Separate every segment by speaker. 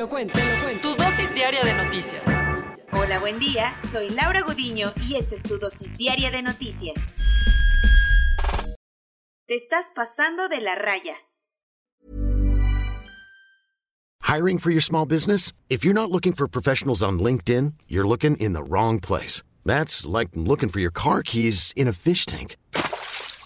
Speaker 1: Lo cuento, te lo cuento. Tu dosis diaria de noticias.
Speaker 2: Hola, buen día. Soy Laura Gudiño y esta es tu dosis diaria de noticias. Te estás pasando de la raya.
Speaker 3: Hiring for your small business? If you're not looking for professionals on LinkedIn, you're looking in the wrong place. That's like looking for your car keys in a fish tank.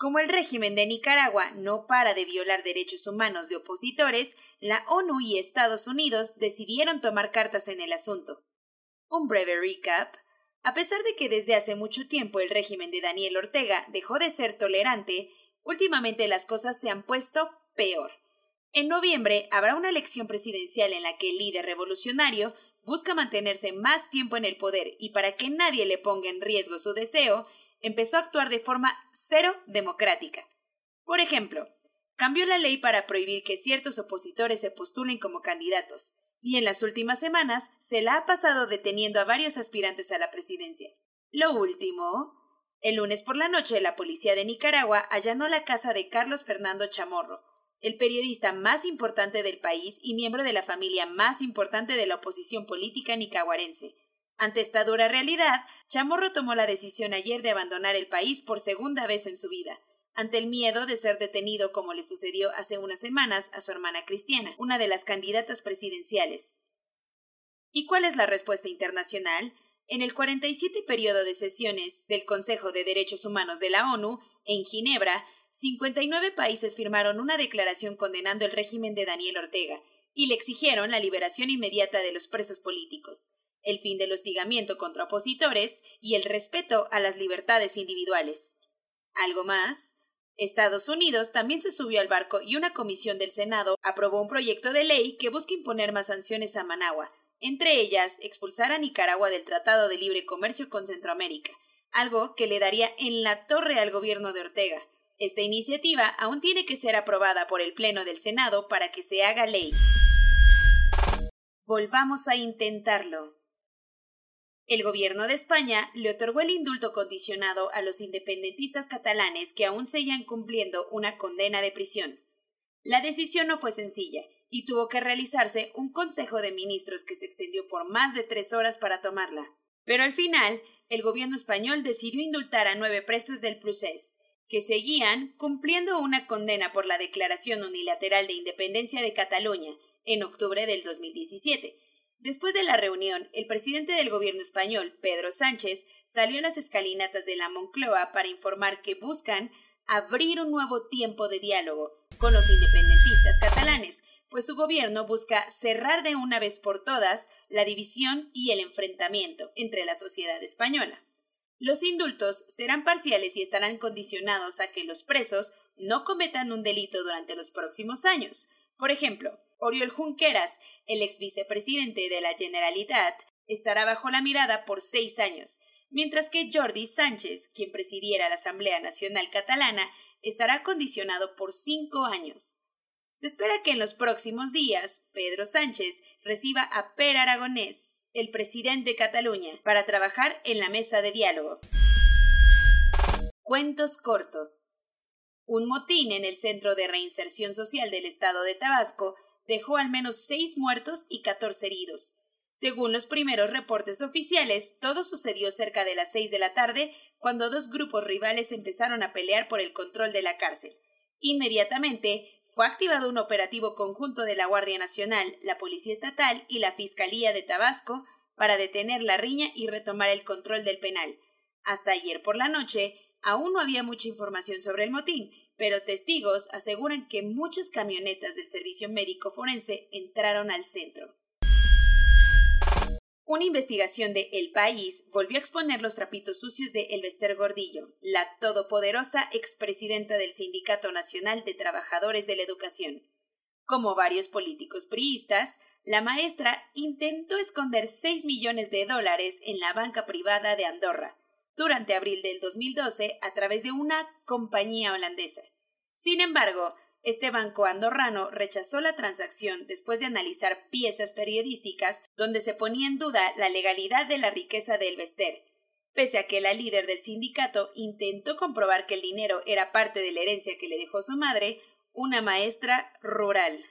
Speaker 2: Como el régimen de Nicaragua no para de violar derechos humanos de opositores, la ONU y Estados Unidos decidieron tomar cartas en el asunto. Un breve recap. A pesar de que desde hace mucho tiempo el régimen de Daniel Ortega dejó de ser tolerante, últimamente las cosas se han puesto peor. En noviembre habrá una elección presidencial en la que el líder revolucionario busca mantenerse más tiempo en el poder y para que nadie le ponga en riesgo su deseo, empezó a actuar de forma cero democrática. Por ejemplo, cambió la ley para prohibir que ciertos opositores se postulen como candidatos, y en las últimas semanas se la ha pasado deteniendo a varios aspirantes a la presidencia. Lo último, el lunes por la noche la policía de Nicaragua allanó la casa de Carlos Fernando Chamorro, el periodista más importante del país y miembro de la familia más importante de la oposición política nicaragüense. Ante esta dura realidad, Chamorro tomó la decisión ayer de abandonar el país por segunda vez en su vida, ante el miedo de ser detenido como le sucedió hace unas semanas a su hermana Cristiana, una de las candidatas presidenciales. ¿Y cuál es la respuesta internacional? En el 47 periodo de sesiones del Consejo de Derechos Humanos de la ONU, en Ginebra, 59 países firmaron una declaración condenando el régimen de Daniel Ortega y le exigieron la liberación inmediata de los presos políticos, el fin del hostigamiento contra opositores y el respeto a las libertades individuales. ¿Algo más? Estados Unidos también se subió al barco y una comisión del Senado aprobó un proyecto de ley que busca imponer más sanciones a Managua, entre ellas expulsar a Nicaragua del Tratado de Libre Comercio con Centroamérica, algo que le daría en la torre al gobierno de Ortega. Esta iniciativa aún tiene que ser aprobada por el Pleno del Senado para que se haga ley. Volvamos a intentarlo. El gobierno de España le otorgó el indulto condicionado a los independentistas catalanes que aún seguían cumpliendo una condena de prisión. La decisión no fue sencilla y tuvo que realizarse un consejo de ministros que se extendió por más de tres horas para tomarla. Pero al final, el gobierno español decidió indultar a nueve presos del Prusés, que seguían cumpliendo una condena por la declaración unilateral de independencia de Cataluña en octubre del 2017. Después de la reunión, el presidente del gobierno español, Pedro Sánchez, salió en las escalinatas de la Moncloa para informar que buscan abrir un nuevo tiempo de diálogo con los independentistas catalanes, pues su gobierno busca cerrar de una vez por todas la división y el enfrentamiento entre la sociedad española. Los indultos serán parciales y estarán condicionados a que los presos no cometan un delito durante los próximos años. Por ejemplo, Oriol Junqueras, el ex vicepresidente de la Generalitat, estará bajo la mirada por seis años, mientras que Jordi Sánchez, quien presidiera la Asamblea Nacional Catalana, estará condicionado por cinco años. Se espera que en los próximos días Pedro Sánchez reciba a Per Aragonés, el presidente de Cataluña, para trabajar en la mesa de diálogo. Cuentos cortos. Un motín en el Centro de Reinserción Social del Estado de Tabasco dejó al menos seis muertos y catorce heridos. Según los primeros reportes oficiales, todo sucedió cerca de las seis de la tarde, cuando dos grupos rivales empezaron a pelear por el control de la cárcel. Inmediatamente fue activado un operativo conjunto de la Guardia Nacional, la Policía Estatal y la Fiscalía de Tabasco para detener la riña y retomar el control del penal. Hasta ayer por la noche aún no había mucha información sobre el motín, pero testigos aseguran que muchas camionetas del servicio médico forense entraron al centro. Una investigación de El País volvió a exponer los trapitos sucios de Elvester Gordillo, la todopoderosa expresidenta del Sindicato Nacional de Trabajadores de la Educación. Como varios políticos priistas, la maestra intentó esconder 6 millones de dólares en la banca privada de Andorra durante abril del 2012 a través de una compañía holandesa. Sin embargo, este banco andorrano rechazó la transacción después de analizar piezas periodísticas donde se ponía en duda la legalidad de la riqueza de Elvester, pese a que la líder del sindicato intentó comprobar que el dinero era parte de la herencia que le dejó su madre, una maestra rural.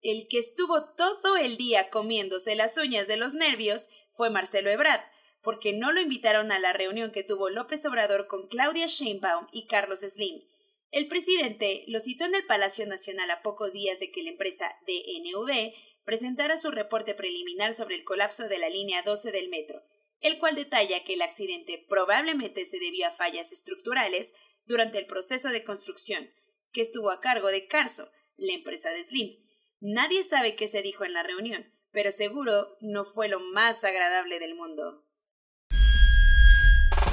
Speaker 2: El que estuvo todo el día comiéndose las uñas de los nervios fue Marcelo Ebrard, porque no lo invitaron a la reunión que tuvo López Obrador con Claudia Sheinbaum y Carlos Slim, el presidente lo citó en el Palacio Nacional a pocos días de que la empresa DNV presentara su reporte preliminar sobre el colapso de la línea 12 del metro, el cual detalla que el accidente probablemente se debió a fallas estructurales durante el proceso de construcción, que estuvo a cargo de Carso, la empresa de Slim. Nadie sabe qué se dijo en la reunión, pero seguro no fue lo más agradable del mundo.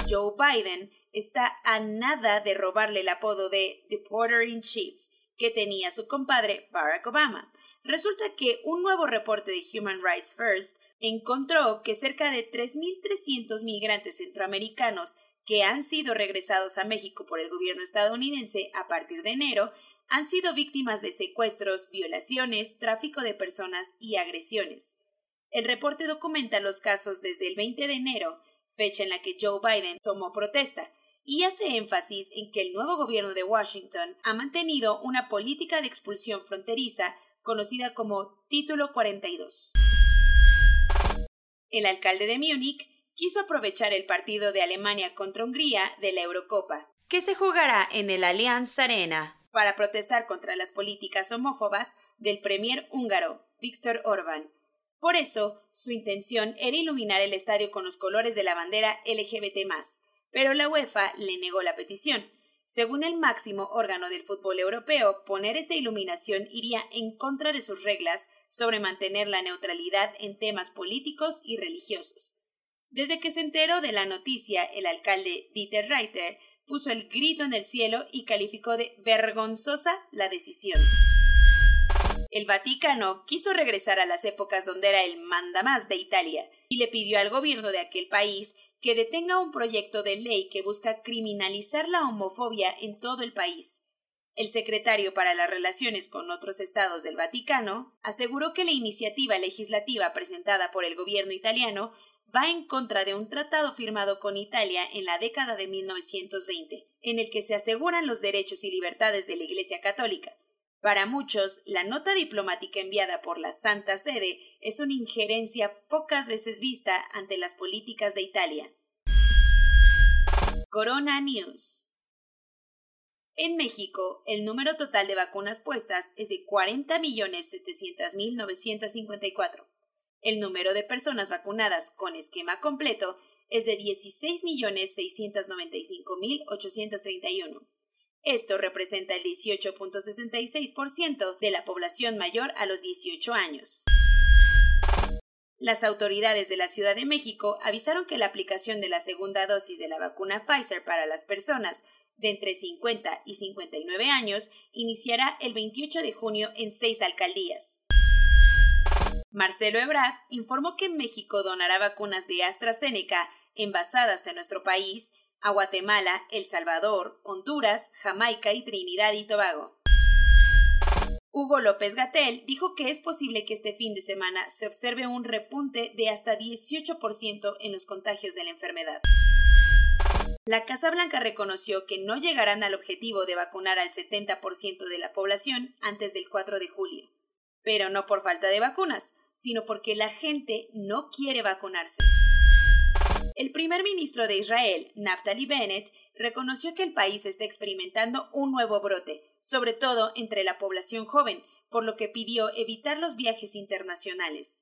Speaker 2: Joe Biden está a nada de robarle el apodo de The Porter in Chief que tenía su compadre Barack Obama. Resulta que un nuevo reporte de Human Rights First encontró que cerca de 3.300 migrantes centroamericanos que han sido regresados a México por el gobierno estadounidense a partir de enero han sido víctimas de secuestros, violaciones, tráfico de personas y agresiones. El reporte documenta los casos desde el 20 de enero fecha en la que Joe Biden tomó protesta, y hace énfasis en que el nuevo gobierno de Washington ha mantenido una política de expulsión fronteriza conocida como Título 42. El alcalde de Múnich quiso aprovechar el partido de Alemania contra Hungría de la Eurocopa, que se jugará en el Allianz Arena, para protestar contra las políticas homófobas del premier húngaro Viktor Orbán, por eso, su intención era iluminar el estadio con los colores de la bandera LGBT, pero la UEFA le negó la petición. Según el máximo órgano del fútbol europeo, poner esa iluminación iría en contra de sus reglas sobre mantener la neutralidad en temas políticos y religiosos. Desde que se enteró de la noticia, el alcalde Dieter Reiter puso el grito en el cielo y calificó de vergonzosa la decisión. El Vaticano quiso regresar a las épocas donde era el mandamás de Italia y le pidió al gobierno de aquel país que detenga un proyecto de ley que busca criminalizar la homofobia en todo el país. El secretario para las relaciones con otros estados del Vaticano aseguró que la iniciativa legislativa presentada por el gobierno italiano va en contra de un tratado firmado con Italia en la década de 1920, en el que se aseguran los derechos y libertades de la Iglesia Católica, para muchos, la nota diplomática enviada por la Santa Sede es una injerencia pocas veces vista ante las políticas de Italia. Corona News. En México, el número total de vacunas puestas es de 40.700.954. El número de personas vacunadas con esquema completo es de 16.695.831. Esto representa el 18.66% de la población mayor a los 18 años. Las autoridades de la Ciudad de México avisaron que la aplicación de la segunda dosis de la vacuna Pfizer para las personas de entre 50 y 59 años iniciará el 28 de junio en seis alcaldías. Marcelo Ebrard informó que México donará vacunas de AstraZeneca envasadas en nuestro país a Guatemala, El Salvador, Honduras, Jamaica y Trinidad y Tobago. Hugo López Gatel dijo que es posible que este fin de semana se observe un repunte de hasta 18% en los contagios de la enfermedad. La Casa Blanca reconoció que no llegarán al objetivo de vacunar al 70% de la población antes del 4 de julio, pero no por falta de vacunas, sino porque la gente no quiere vacunarse. El primer ministro de Israel, Naftali Bennett, reconoció que el país está experimentando un nuevo brote, sobre todo entre la población joven, por lo que pidió evitar los viajes internacionales.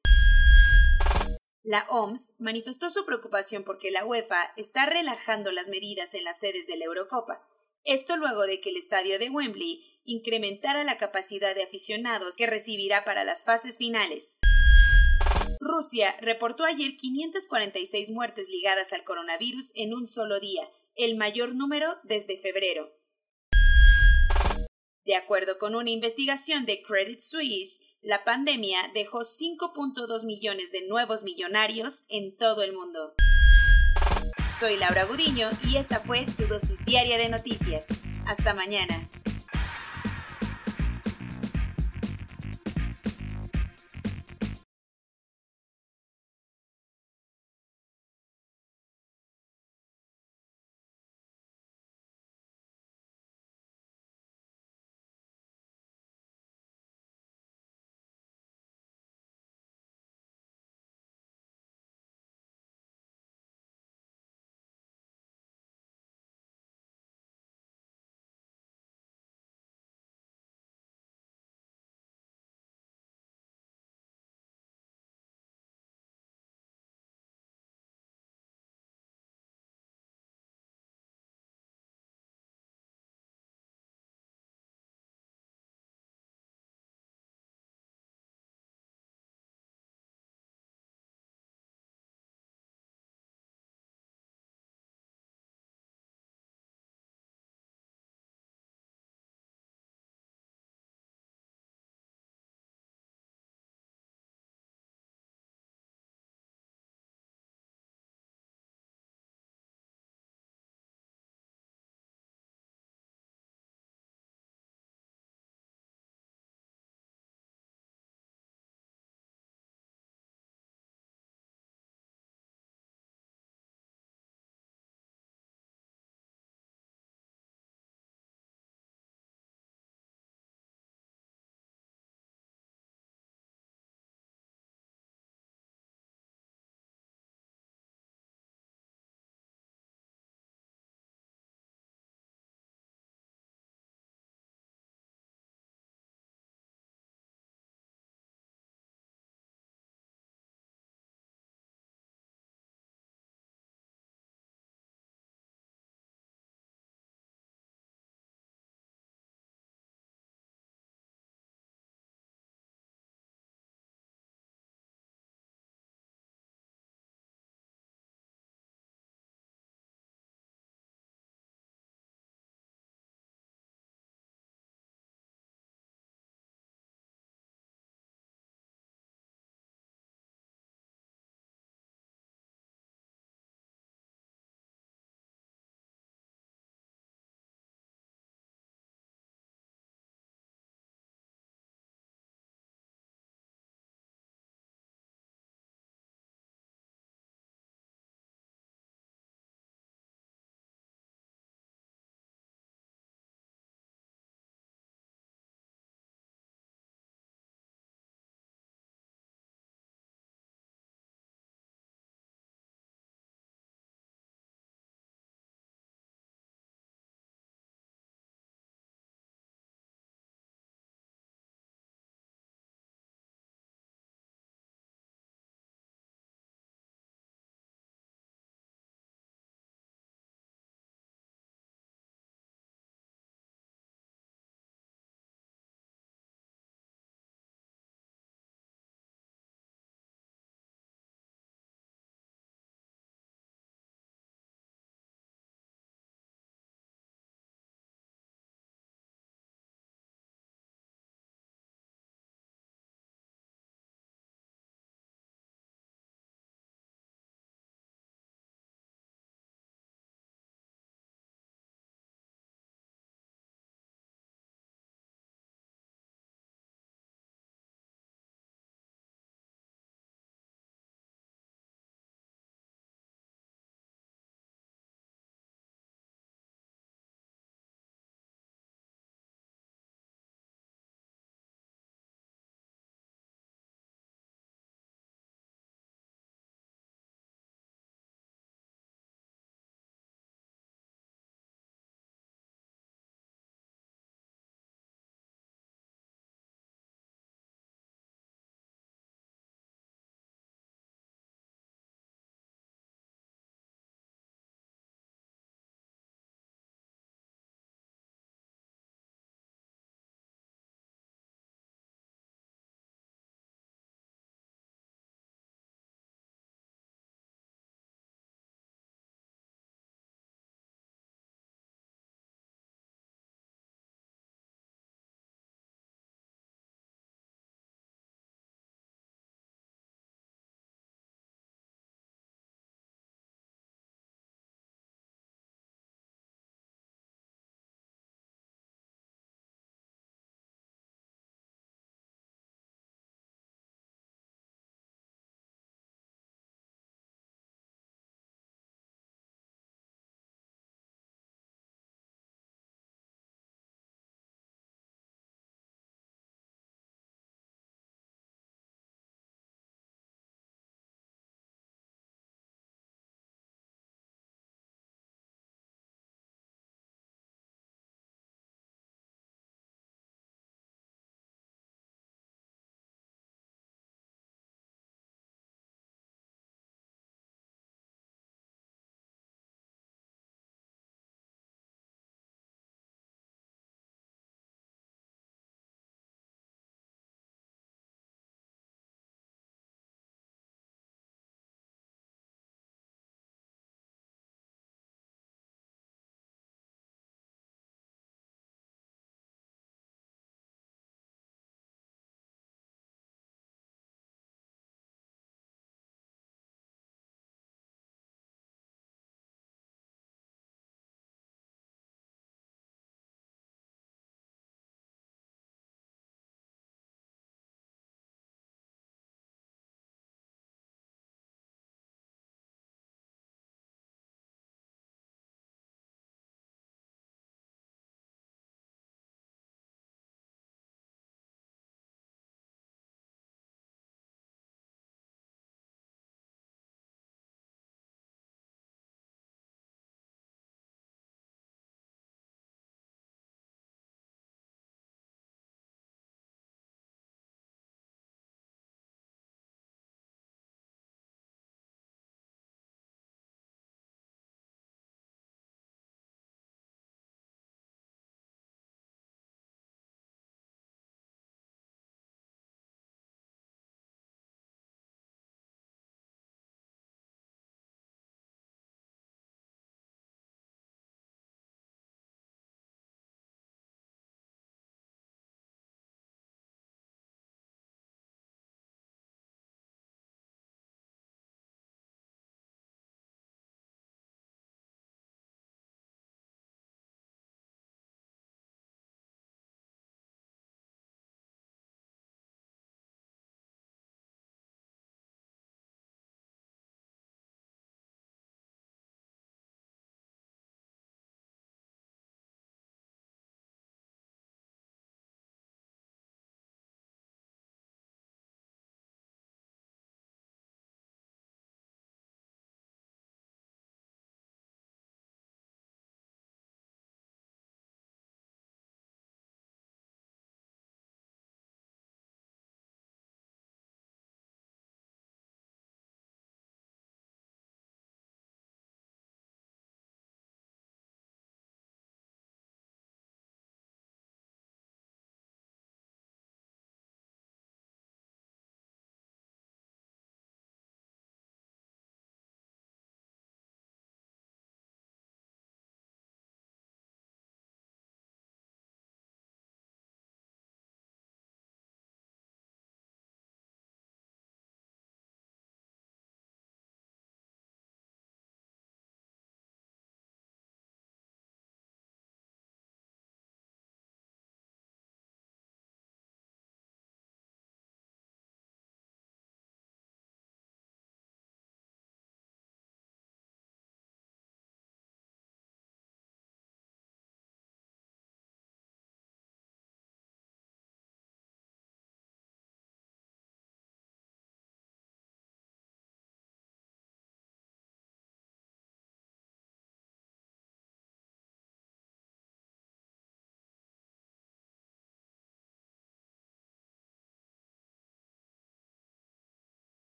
Speaker 2: La OMS manifestó su preocupación porque la UEFA está relajando las medidas en las sedes de la Eurocopa, esto luego de que el estadio de Wembley incrementara la capacidad de aficionados que recibirá para las fases finales. Rusia reportó ayer 546 muertes ligadas al coronavirus en un solo día, el mayor número desde febrero. De acuerdo con una investigación de Credit Suisse, la pandemia dejó 5.2 millones de nuevos millonarios en todo el mundo. Soy Laura Gudiño y esta fue tu dosis diaria de noticias. Hasta mañana.